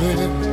all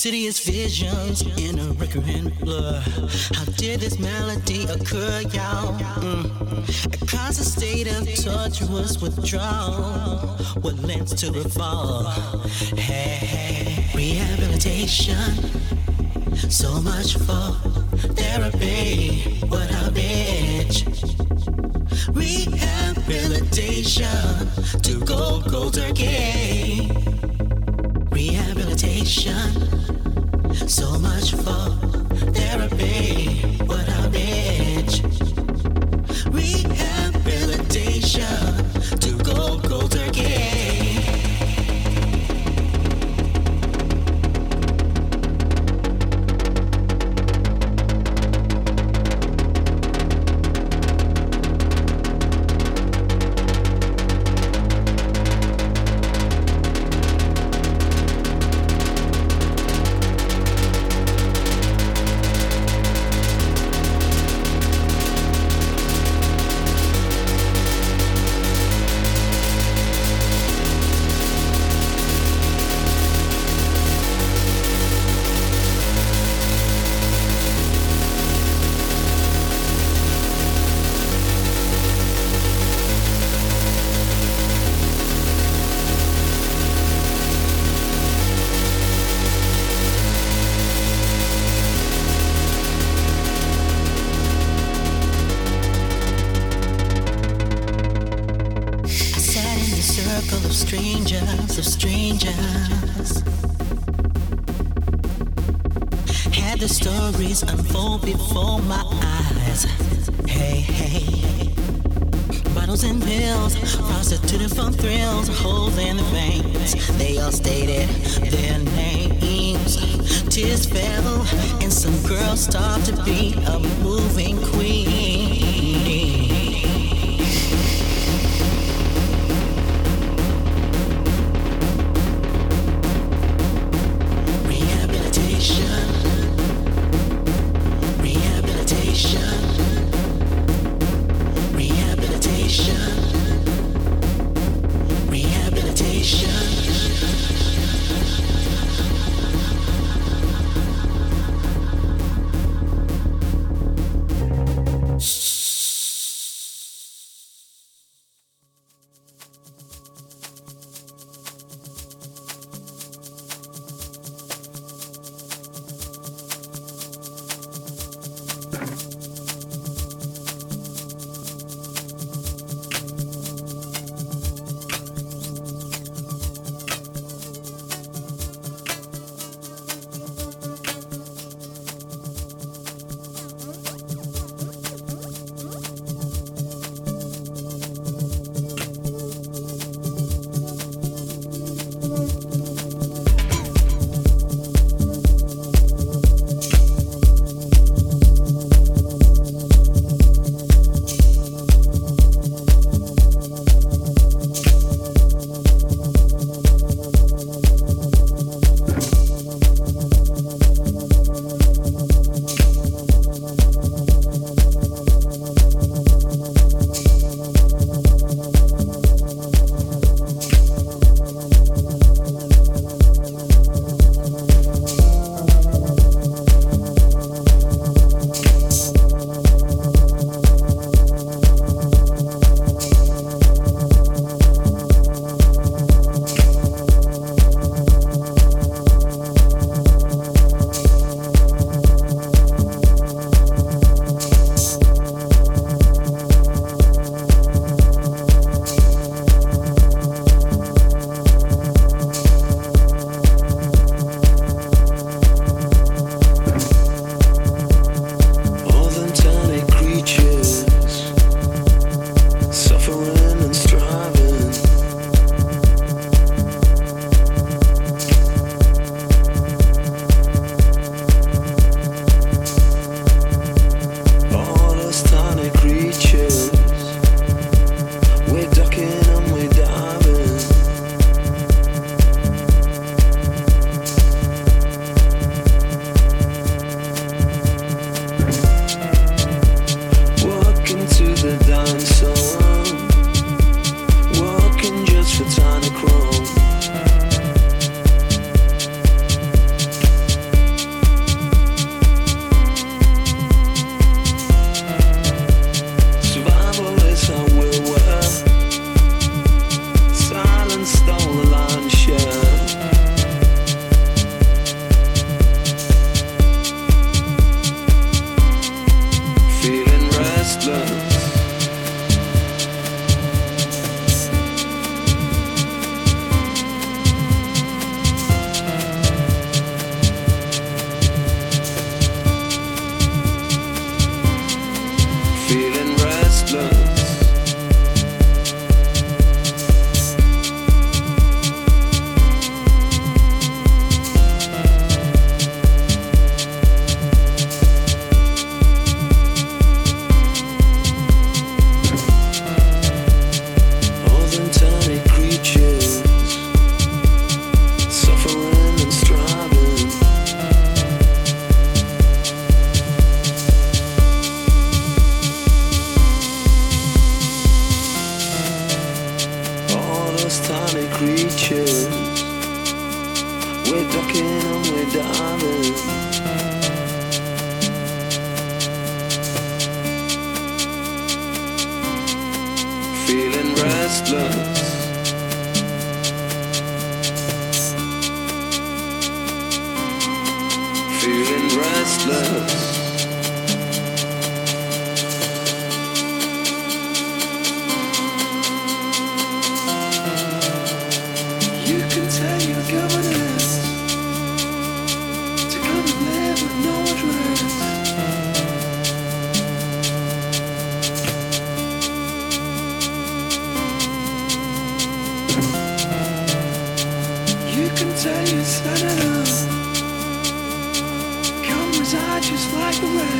insidious visions in a recurrent blur. How did this melody occur, y'all? Mm. A constant state of tortuous withdrawal. What lends to revolve? Hey, hey, rehabilitation. So much for therapy. What a bitch. Rehabilitation to go cold turkey. So much for therapy. What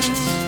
friends.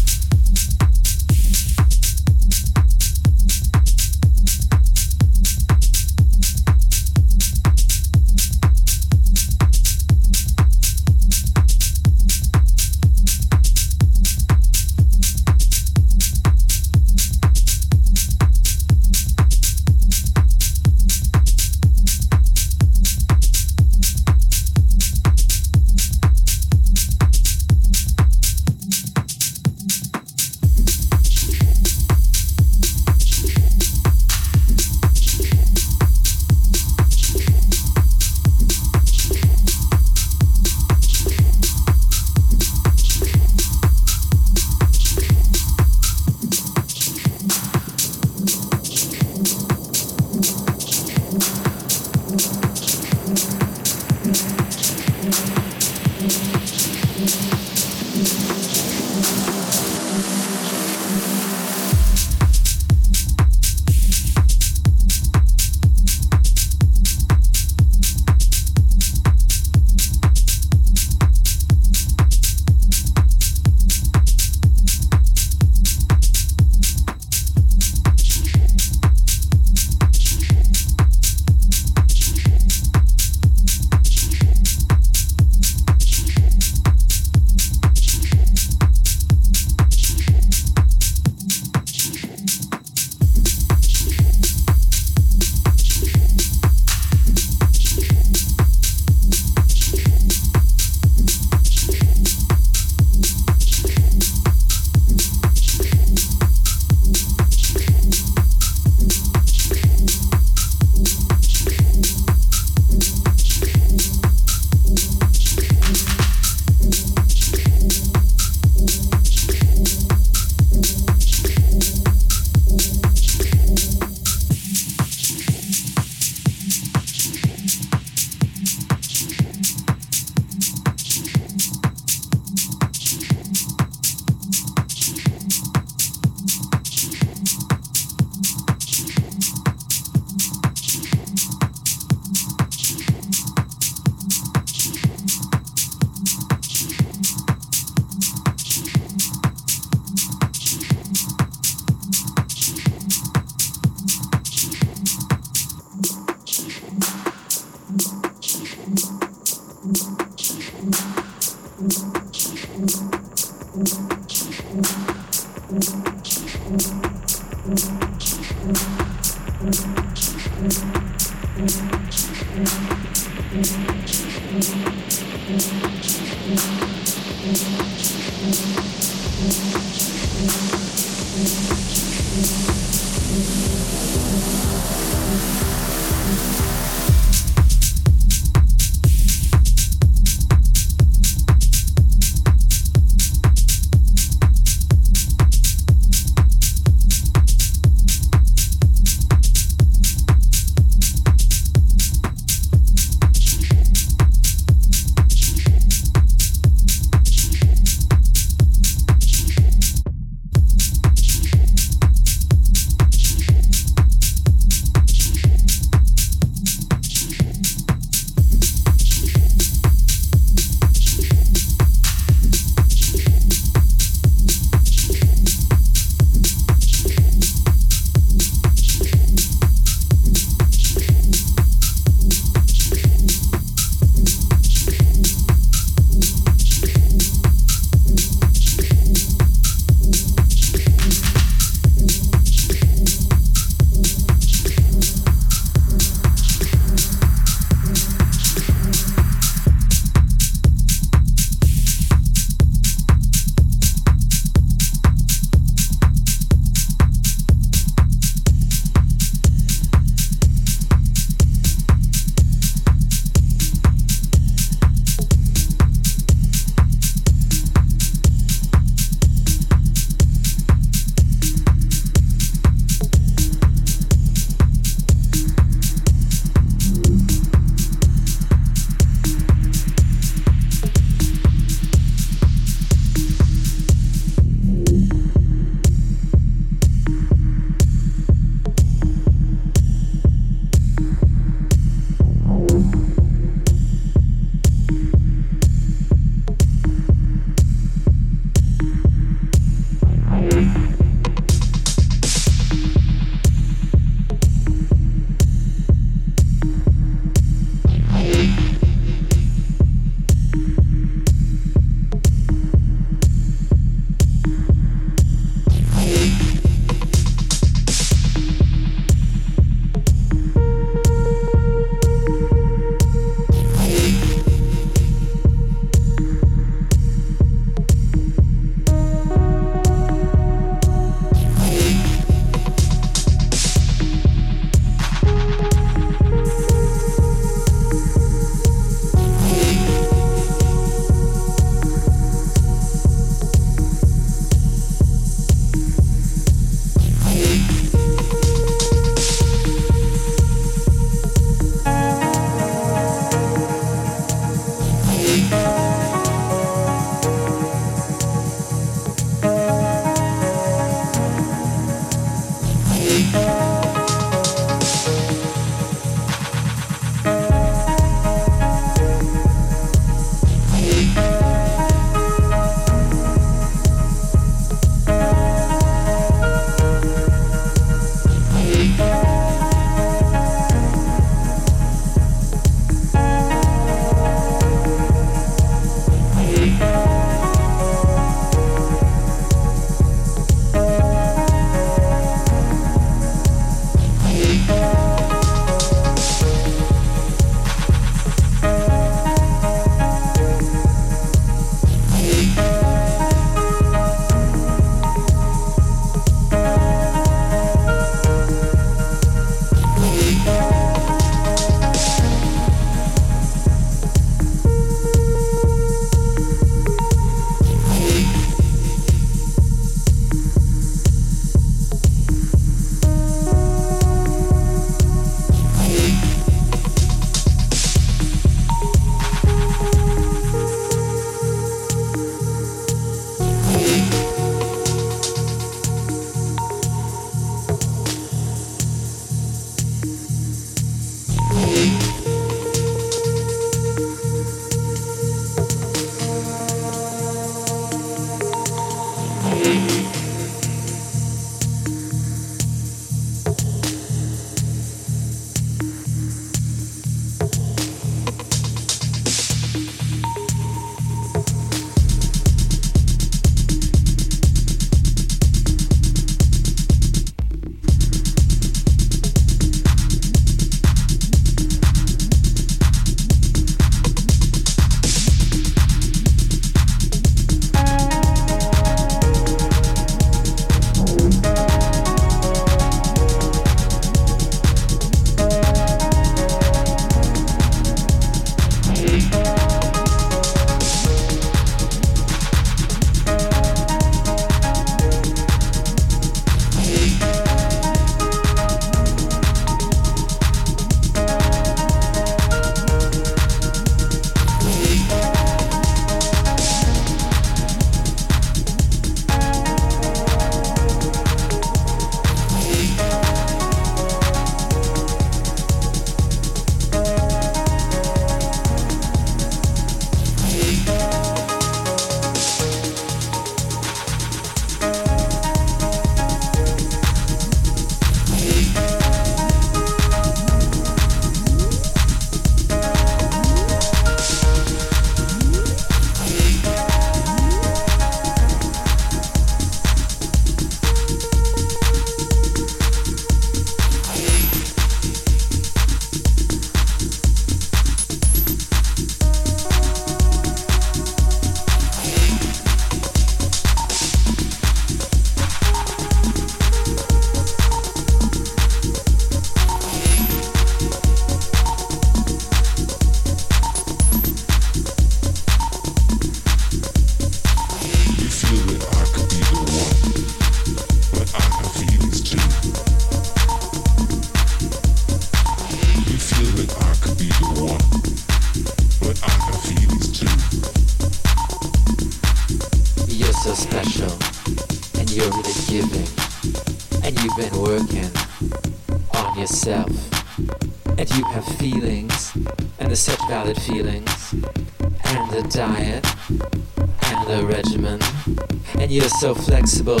Flexible,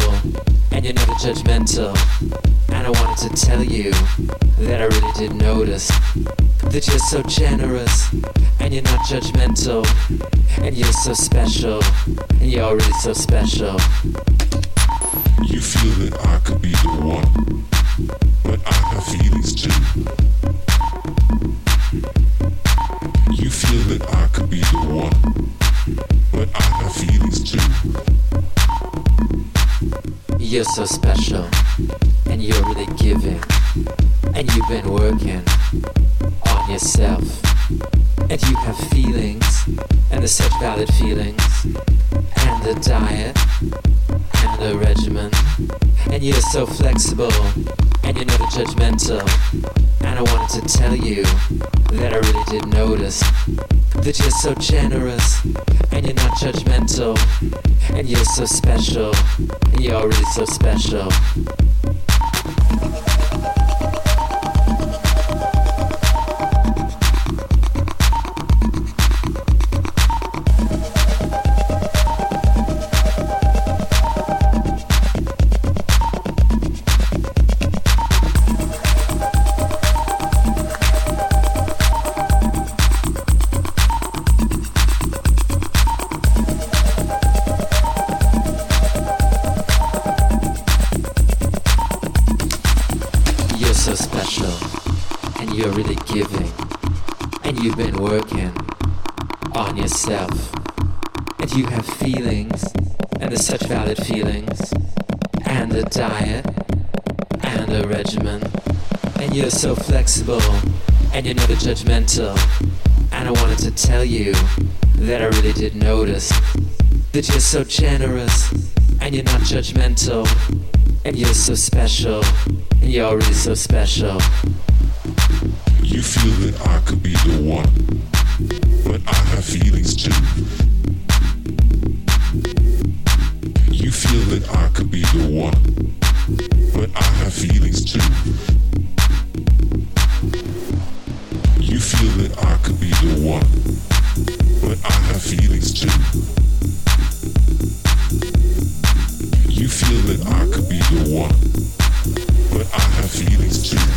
and you're never judgmental. And I wanted to tell you that I really did notice that you're so generous, and you're not judgmental, and you're so special, and you're already so special. So special, you're already so special. Yourself, and you have feelings, and there's such valid feelings, and a diet, and a regimen, and you're so flexible, and you're never judgmental, and I wanted to tell you that I really did notice that you're so generous, and you're not judgmental, and you're so special, and you're already so special. You feel that I could be the one, I have feelings too. You feel that I could be the one, but I have feelings too. You feel that I could be the one, but I have feelings too. You feel that I could be the one, but I have feelings too.